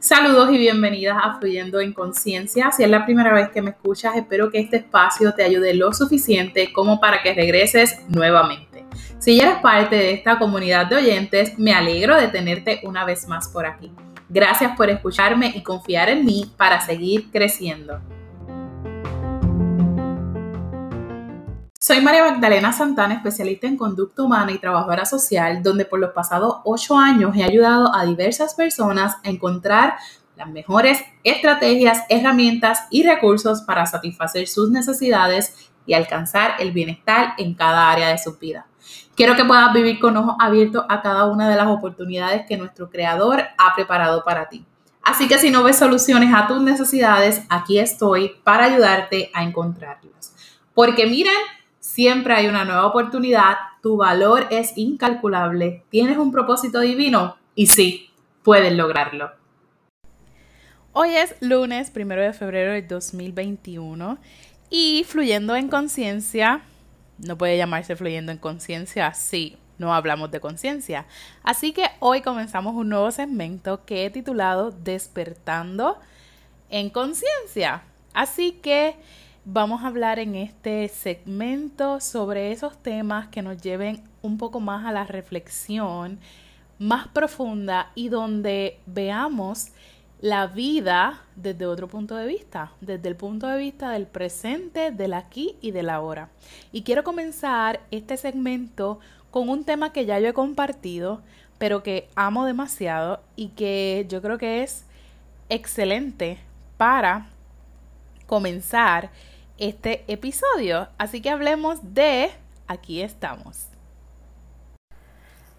Saludos y bienvenidas a Fluyendo en Conciencia. Si es la primera vez que me escuchas, espero que este espacio te ayude lo suficiente como para que regreses nuevamente. Si ya eres parte de esta comunidad de oyentes, me alegro de tenerte una vez más por aquí. Gracias por escucharme y confiar en mí para seguir creciendo. Soy María Magdalena Santana, especialista en conducta humana y trabajadora social, donde por los pasados ocho años he ayudado a diversas personas a encontrar las mejores estrategias, herramientas y recursos para satisfacer sus necesidades y alcanzar el bienestar en cada área de su vida. Quiero que puedas vivir con ojos abiertos a cada una de las oportunidades que nuestro creador ha preparado para ti. Así que si no ves soluciones a tus necesidades, aquí estoy para ayudarte a encontrarlas. Porque miren, Siempre hay una nueva oportunidad, tu valor es incalculable, tienes un propósito divino y sí, puedes lograrlo. Hoy es lunes, primero de febrero del 2021 y fluyendo en conciencia, no puede llamarse fluyendo en conciencia si no hablamos de conciencia. Así que hoy comenzamos un nuevo segmento que he titulado Despertando en conciencia. Así que vamos a hablar en este segmento sobre esos temas que nos lleven un poco más a la reflexión más profunda y donde veamos la vida desde otro punto de vista, desde el punto de vista del presente, del aquí y del ahora. Y quiero comenzar este segmento con un tema que ya yo he compartido, pero que amo demasiado y que yo creo que es excelente para comenzar este episodio. Así que hablemos de aquí estamos.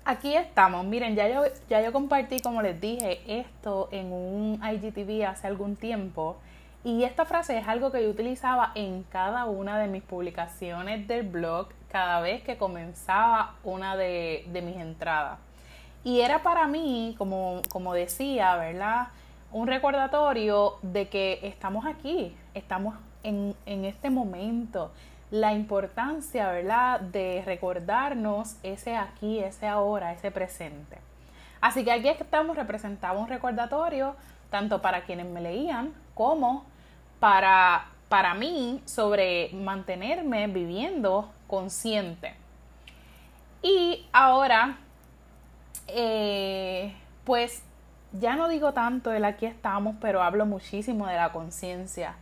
Aquí estamos. Miren, ya yo, ya yo compartí, como les dije, esto en un IGTV hace algún tiempo. Y esta frase es algo que yo utilizaba en cada una de mis publicaciones del blog cada vez que comenzaba una de, de mis entradas. Y era para mí, como, como decía, ¿verdad? Un recordatorio de que estamos aquí, estamos en, este momento, la importancia, ¿verdad?, de recordarnos ese aquí, ese ahora, ese presente. Así que aquí estamos, representamos un recordatorio tanto para quienes me leían como para, para mí sobre mantenerme viviendo consciente. Y ahora, eh, pues ya no digo tanto el aquí estamos, pero hablo muchísimo de la conciencia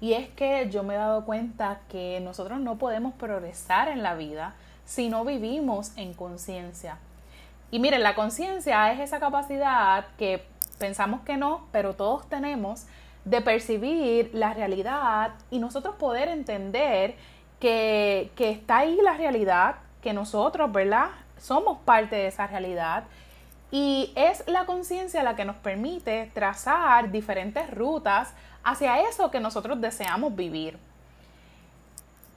y es que yo me he dado cuenta que nosotros no podemos progresar en la vida si no vivimos en conciencia. Y miren, la conciencia es esa capacidad que pensamos que no, pero todos tenemos de percibir la realidad y nosotros poder entender que, que está ahí la realidad, que nosotros, ¿verdad? Somos parte de esa realidad y es la conciencia la que nos permite trazar diferentes rutas hacia eso que nosotros deseamos vivir.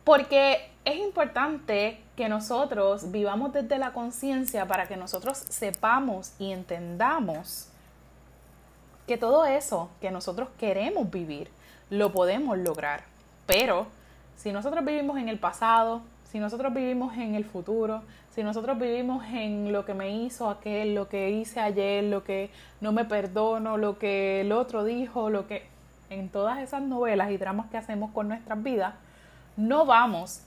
Porque es importante que nosotros vivamos desde la conciencia para que nosotros sepamos y entendamos que todo eso que nosotros queremos vivir lo podemos lograr. Pero si nosotros vivimos en el pasado, si nosotros vivimos en el futuro, si nosotros vivimos en lo que me hizo aquel, lo que hice ayer, lo que no me perdono, lo que el otro dijo, lo que en todas esas novelas y dramas que hacemos con nuestras vidas, no vamos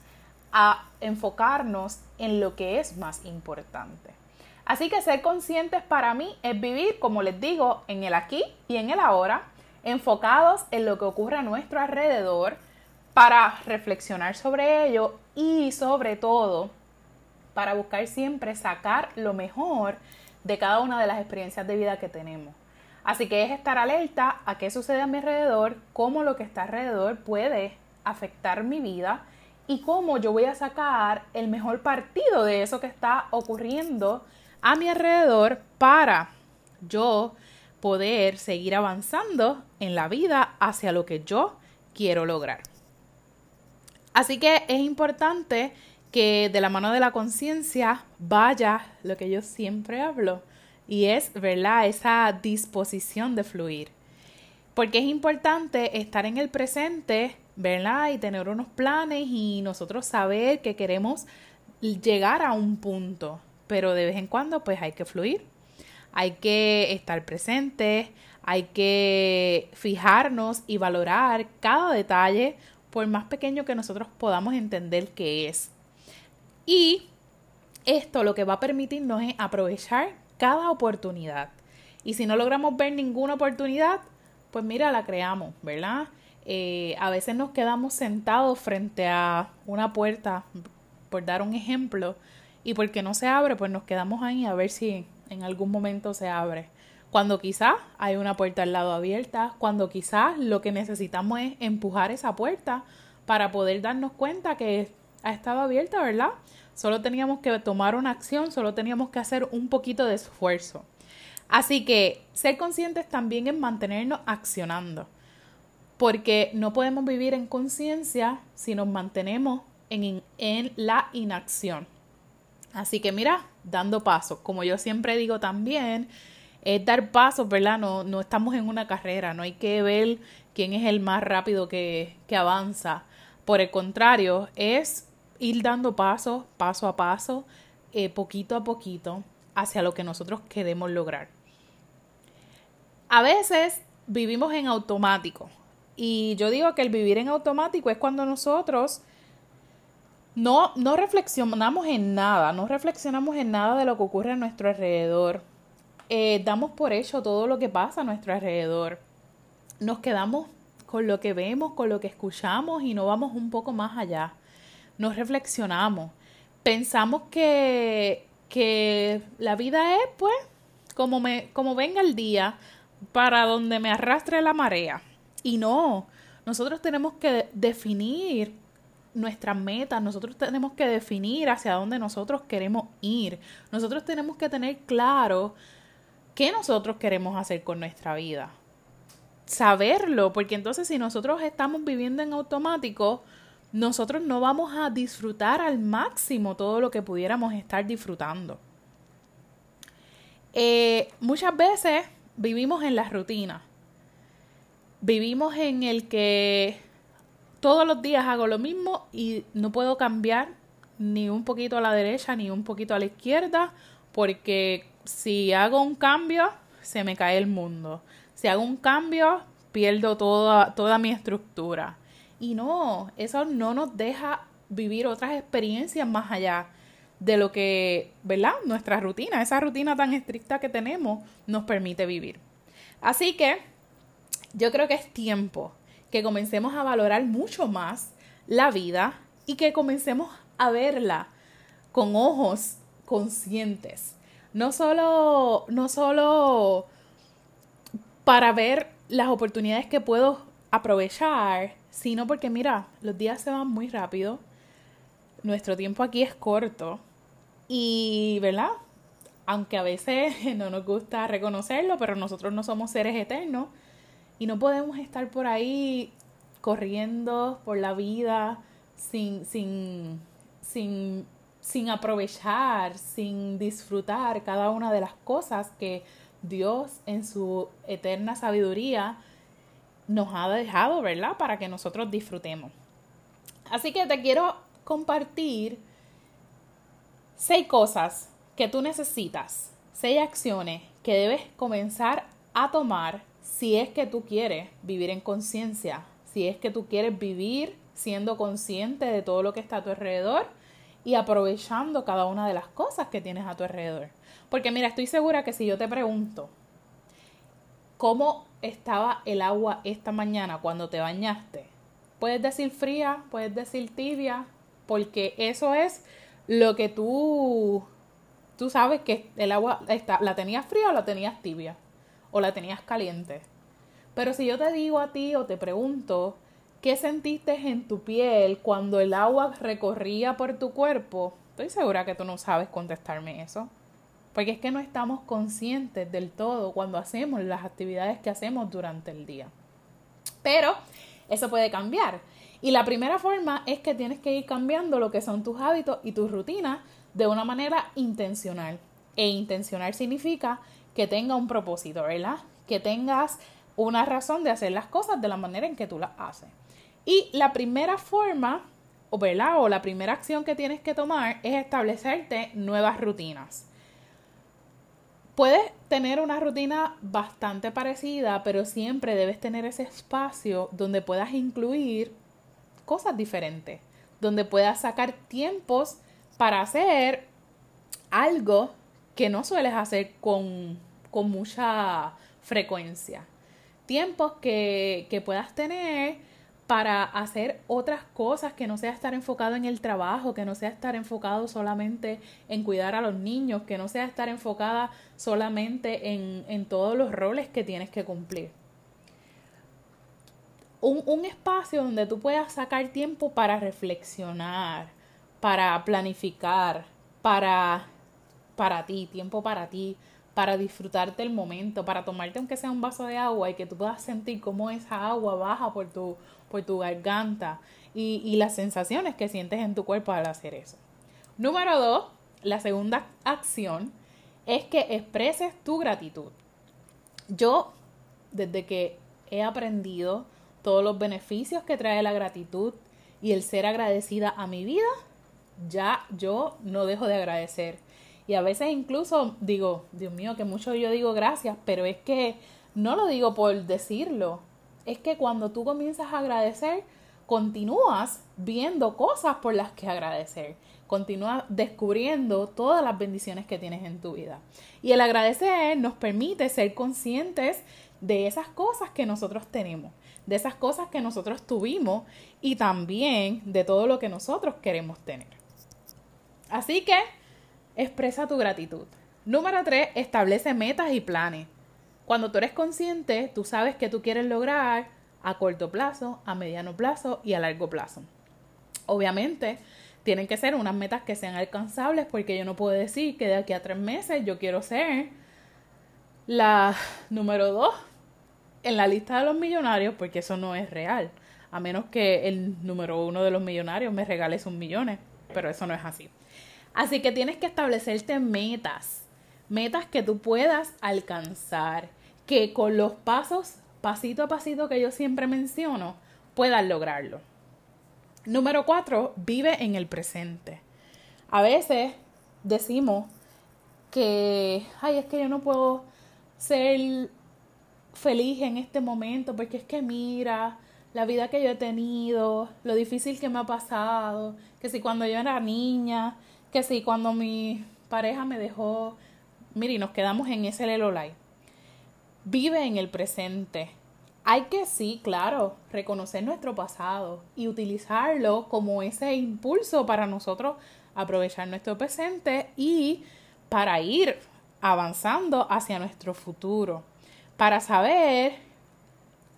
a enfocarnos en lo que es más importante. Así que ser conscientes para mí es vivir, como les digo, en el aquí y en el ahora, enfocados en lo que ocurre a nuestro alrededor para reflexionar sobre ello y sobre todo para buscar siempre sacar lo mejor de cada una de las experiencias de vida que tenemos. Así que es estar alerta a qué sucede a mi alrededor, cómo lo que está alrededor puede afectar mi vida y cómo yo voy a sacar el mejor partido de eso que está ocurriendo a mi alrededor para yo poder seguir avanzando en la vida hacia lo que yo quiero lograr. Así que es importante que de la mano de la conciencia vaya lo que yo siempre hablo, y es, ¿verdad? Esa disposición de fluir. Porque es importante estar en el presente, ¿verdad? Y tener unos planes y nosotros saber que queremos llegar a un punto, pero de vez en cuando pues hay que fluir, hay que estar presente, hay que fijarnos y valorar cada detalle, por más pequeño que nosotros podamos entender que es. Y esto lo que va a permitirnos es aprovechar cada oportunidad. Y si no logramos ver ninguna oportunidad, pues mira, la creamos, ¿verdad? Eh, a veces nos quedamos sentados frente a una puerta, por dar un ejemplo, y porque no se abre, pues nos quedamos ahí a ver si en algún momento se abre cuando quizás hay una puerta al lado abierta, cuando quizás lo que necesitamos es empujar esa puerta para poder darnos cuenta que ha estado abierta, ¿verdad? Solo teníamos que tomar una acción, solo teníamos que hacer un poquito de esfuerzo. Así que ser conscientes también es mantenernos accionando, porque no podemos vivir en conciencia si nos mantenemos en, en la inacción. Así que mira, dando pasos, como yo siempre digo también, es dar pasos, ¿verdad? No, no estamos en una carrera, no hay que ver quién es el más rápido que, que avanza. Por el contrario, es ir dando pasos, paso a paso, eh, poquito a poquito, hacia lo que nosotros queremos lograr. A veces vivimos en automático. Y yo digo que el vivir en automático es cuando nosotros no, no reflexionamos en nada, no reflexionamos en nada de lo que ocurre a nuestro alrededor eh, damos por hecho todo lo que pasa a nuestro alrededor. Nos quedamos con lo que vemos, con lo que escuchamos y no vamos un poco más allá. Nos reflexionamos. Pensamos que, que la vida es, pues, como, me, como venga el día, para donde me arrastre la marea. Y no, nosotros tenemos que definir nuestras metas, nosotros tenemos que definir hacia dónde nosotros queremos ir. Nosotros tenemos que tener claro qué nosotros queremos hacer con nuestra vida. Saberlo, porque entonces si nosotros estamos viviendo en automático, nosotros no vamos a disfrutar al máximo todo lo que pudiéramos estar disfrutando. Eh, muchas veces vivimos en la rutina. Vivimos en el que todos los días hago lo mismo y no puedo cambiar ni un poquito a la derecha ni un poquito a la izquierda porque si hago un cambio, se me cae el mundo. Si hago un cambio, pierdo toda, toda mi estructura. Y no, eso no nos deja vivir otras experiencias más allá de lo que, ¿verdad? Nuestra rutina, esa rutina tan estricta que tenemos, nos permite vivir. Así que yo creo que es tiempo que comencemos a valorar mucho más la vida y que comencemos a verla con ojos conscientes no solo, no solo para ver las oportunidades que puedo aprovechar, sino porque mira, los días se van muy rápido, nuestro tiempo aquí es corto y, ¿verdad? Aunque a veces no nos gusta reconocerlo, pero nosotros no somos seres eternos y no podemos estar por ahí corriendo por la vida sin, sin, sin sin aprovechar, sin disfrutar cada una de las cosas que Dios en su eterna sabiduría nos ha dejado, ¿verdad? Para que nosotros disfrutemos. Así que te quiero compartir seis cosas que tú necesitas, seis acciones que debes comenzar a tomar si es que tú quieres vivir en conciencia, si es que tú quieres vivir siendo consciente de todo lo que está a tu alrededor y aprovechando cada una de las cosas que tienes a tu alrededor. Porque mira, estoy segura que si yo te pregunto cómo estaba el agua esta mañana cuando te bañaste, puedes decir fría, puedes decir tibia, porque eso es lo que tú tú sabes que el agua está, la tenías fría o la tenías tibia o la tenías caliente. Pero si yo te digo a ti o te pregunto ¿Qué sentiste en tu piel cuando el agua recorría por tu cuerpo? Estoy segura que tú no sabes contestarme eso. Porque es que no estamos conscientes del todo cuando hacemos las actividades que hacemos durante el día. Pero eso puede cambiar. Y la primera forma es que tienes que ir cambiando lo que son tus hábitos y tus rutinas de una manera intencional. E intencional significa que tenga un propósito, ¿verdad? Que tengas una razón de hacer las cosas de la manera en que tú las haces. Y la primera forma ¿verdad? o la primera acción que tienes que tomar es establecerte nuevas rutinas. Puedes tener una rutina bastante parecida, pero siempre debes tener ese espacio donde puedas incluir cosas diferentes, donde puedas sacar tiempos para hacer algo que no sueles hacer con, con mucha frecuencia. Tiempos que, que puedas tener para hacer otras cosas que no sea estar enfocado en el trabajo, que no sea estar enfocado solamente en cuidar a los niños, que no sea estar enfocada solamente en, en todos los roles que tienes que cumplir. Un, un espacio donde tú puedas sacar tiempo para reflexionar, para planificar, para, para ti, tiempo para ti, para disfrutarte el momento, para tomarte aunque sea un vaso de agua y que tú puedas sentir cómo esa agua baja por tu, por tu garganta y, y las sensaciones que sientes en tu cuerpo al hacer eso. Número dos, la segunda acción es que expreses tu gratitud. Yo, desde que he aprendido todos los beneficios que trae la gratitud y el ser agradecida a mi vida, ya yo no dejo de agradecer. Y a veces incluso digo, Dios mío, que mucho yo digo gracias, pero es que no lo digo por decirlo. Es que cuando tú comienzas a agradecer, continúas viendo cosas por las que agradecer. Continúas descubriendo todas las bendiciones que tienes en tu vida. Y el agradecer nos permite ser conscientes de esas cosas que nosotros tenemos, de esas cosas que nosotros tuvimos y también de todo lo que nosotros queremos tener. Así que expresa tu gratitud. Número 3, establece metas y planes. Cuando tú eres consciente, tú sabes que tú quieres lograr a corto plazo, a mediano plazo y a largo plazo. Obviamente, tienen que ser unas metas que sean alcanzables porque yo no puedo decir que de aquí a tres meses yo quiero ser la número 2 en la lista de los millonarios porque eso no es real. A menos que el número uno de los millonarios me regale sus millones, pero eso no es así. Así que tienes que establecerte metas, metas que tú puedas alcanzar, que con los pasos, pasito a pasito que yo siempre menciono, puedas lograrlo. Número cuatro, vive en el presente. A veces decimos que, ay, es que yo no puedo ser feliz en este momento porque es que mira la vida que yo he tenido, lo difícil que me ha pasado, que si cuando yo era niña que sí, cuando mi pareja me dejó, mire, nos quedamos en ese Lelolai. Vive en el presente. Hay que sí, claro, reconocer nuestro pasado y utilizarlo como ese impulso para nosotros aprovechar nuestro presente y para ir avanzando hacia nuestro futuro, para saber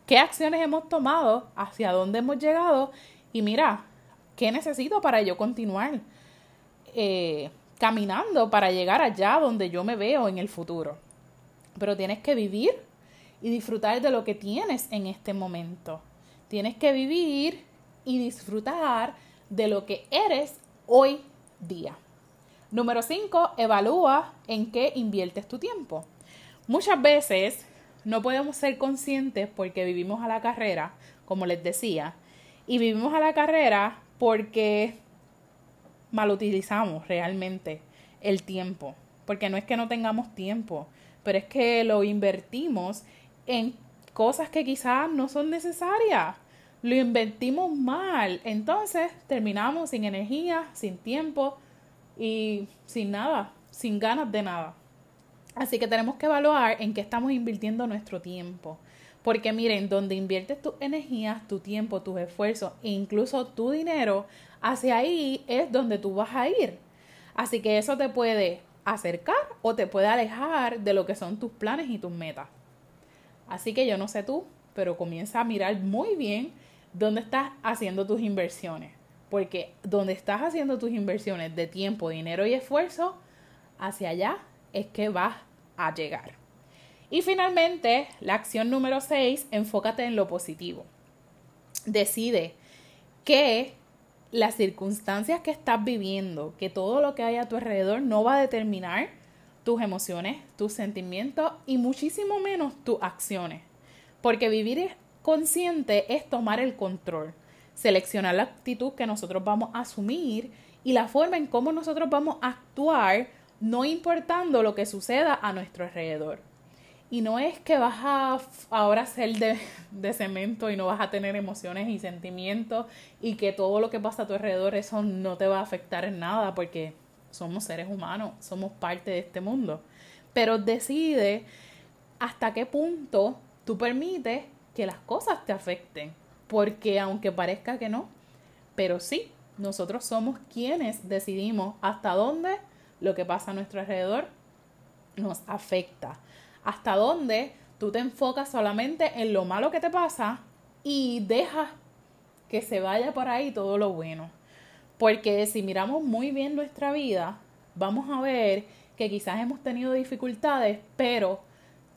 qué acciones hemos tomado, hacia dónde hemos llegado y mira, ¿qué necesito para yo continuar? Eh, caminando para llegar allá donde yo me veo en el futuro. Pero tienes que vivir y disfrutar de lo que tienes en este momento. Tienes que vivir y disfrutar de lo que eres hoy día. Número 5. Evalúa en qué inviertes tu tiempo. Muchas veces no podemos ser conscientes porque vivimos a la carrera, como les decía, y vivimos a la carrera porque mal utilizamos realmente el tiempo. Porque no es que no tengamos tiempo, pero es que lo invertimos en cosas que quizás no son necesarias. Lo invertimos mal. Entonces terminamos sin energía, sin tiempo y sin nada, sin ganas de nada. Así que tenemos que evaluar en qué estamos invirtiendo nuestro tiempo. Porque miren, donde inviertes tus energías, tu tiempo, tus esfuerzos e incluso tu dinero, hacia ahí es donde tú vas a ir. Así que eso te puede acercar o te puede alejar de lo que son tus planes y tus metas. Así que yo no sé tú, pero comienza a mirar muy bien dónde estás haciendo tus inversiones. Porque donde estás haciendo tus inversiones de tiempo, dinero y esfuerzo, hacia allá es que vas a llegar. Y finalmente, la acción número 6, enfócate en lo positivo. Decide que las circunstancias que estás viviendo, que todo lo que hay a tu alrededor no va a determinar tus emociones, tus sentimientos y muchísimo menos tus acciones. Porque vivir consciente es tomar el control. seleccionar la actitud que nosotros vamos a asumir y la forma en cómo nosotros vamos a actuar, no importando lo que suceda a nuestro alrededor. Y no es que vas a ahora ser de, de, cemento y no vas a tener emociones y sentimientos y que todo lo que pasa a tu alrededor eso no te va a afectar en nada porque somos seres humanos, somos parte de este mundo. Pero decide hasta qué punto tú permites que las cosas te afecten. Porque aunque parezca que no, pero sí, nosotros somos quienes decidimos hasta dónde lo que pasa a nuestro alrededor nos afecta hasta dónde tú te enfocas solamente en lo malo que te pasa y dejas que se vaya por ahí todo lo bueno. Porque si miramos muy bien nuestra vida, vamos a ver que quizás hemos tenido dificultades, pero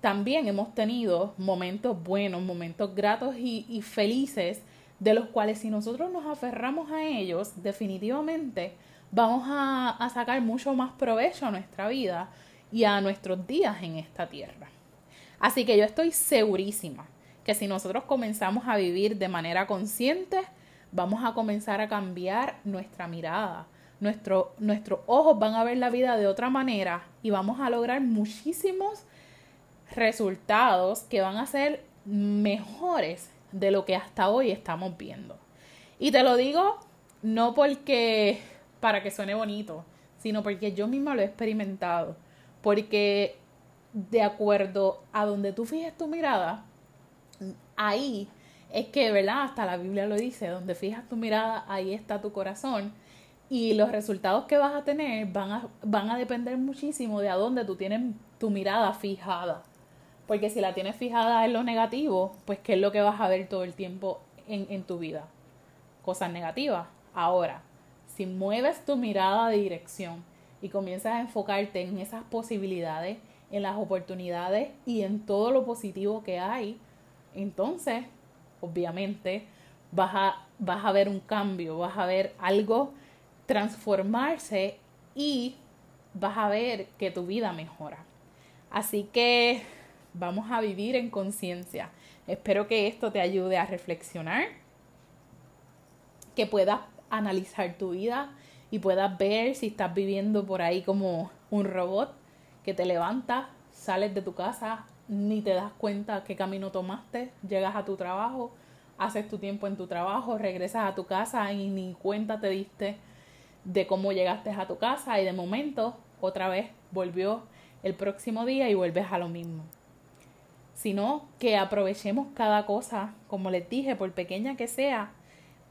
también hemos tenido momentos buenos, momentos gratos y, felices, de los cuales si nosotros nos aferramos a ellos, definitivamente vamos a, a sacar mucho más provecho a nuestra vida y a nuestros días en esta tierra. Así que yo estoy segurísima que si nosotros comenzamos a vivir de manera consciente, vamos a comenzar a cambiar nuestra mirada. Nuestro, nuestros ojos van a ver la vida de otra manera y vamos a lograr muchísimos resultados que van a ser mejores de lo que hasta hoy estamos viendo. Y te lo digo no porque para que suene bonito, sino porque yo misma lo he experimentado. Porque de acuerdo a donde tú fijes tu mirada, ahí es que, ¿verdad? Hasta la Biblia lo dice, donde fijas tu mirada, ahí está tu corazón. Y los resultados que vas a tener van a, van a depender muchísimo de a dónde tú tienes tu mirada fijada. Porque si la tienes fijada en lo negativo, pues ¿qué es lo que vas a ver todo el tiempo en, en tu vida? Cosas negativas. Ahora, si mueves tu mirada de dirección y comienzas a enfocarte en esas posibilidades, en las oportunidades y en todo lo positivo que hay, entonces, obviamente, vas a, vas a ver un cambio, vas a ver algo transformarse y vas a ver que tu vida mejora. Así que vamos a vivir en conciencia. Espero que esto te ayude a reflexionar, que puedas analizar tu vida y puedas ver si estás viviendo por ahí como un robot que te levantas, sales de tu casa, ni te das cuenta qué camino tomaste, llegas a tu trabajo, haces tu tiempo en tu trabajo, regresas a tu casa y ni cuenta te diste de cómo llegaste a tu casa y de momento otra vez volvió el próximo día y vuelves a lo mismo. Sino que aprovechemos cada cosa, como les dije, por pequeña que sea,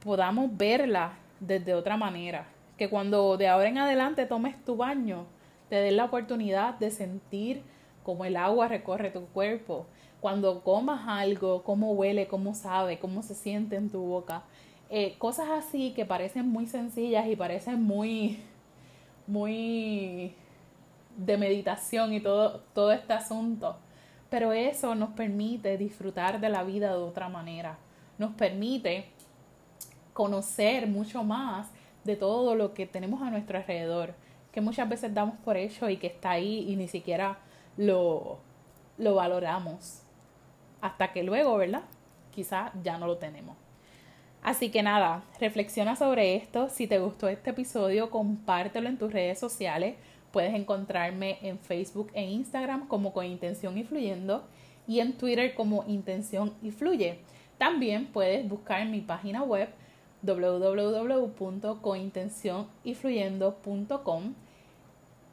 podamos verla desde otra manera que cuando de ahora en adelante tomes tu baño, te des la oportunidad de sentir cómo el agua recorre tu cuerpo, cuando comas algo, cómo huele, cómo sabe, cómo se siente en tu boca. Eh, cosas así que parecen muy sencillas y parecen muy, muy de meditación y todo, todo este asunto. Pero eso nos permite disfrutar de la vida de otra manera. Nos permite conocer mucho más de todo lo que tenemos a nuestro alrededor, que muchas veces damos por hecho y que está ahí y ni siquiera lo, lo valoramos. Hasta que luego, ¿verdad? Quizás ya no lo tenemos. Así que nada, reflexiona sobre esto. Si te gustó este episodio, compártelo en tus redes sociales. Puedes encontrarme en Facebook e Instagram como con Intención y Fluyendo y en Twitter como Intención y Fluye. También puedes buscar en mi página web www.cointencionyfluyendo.com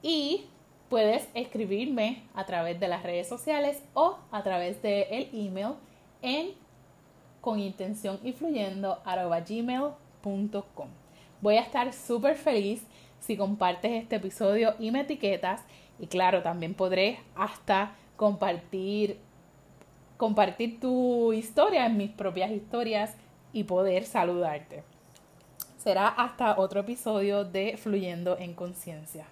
y puedes escribirme a través de las redes sociales o a través del el email en conintencionyfluyendo.gmail.com Voy a estar súper feliz si compartes este episodio y me etiquetas. Y claro, también podré hasta compartir compartir tu historia en mis propias historias y poder saludarte. Será hasta otro episodio de Fluyendo en Conciencia.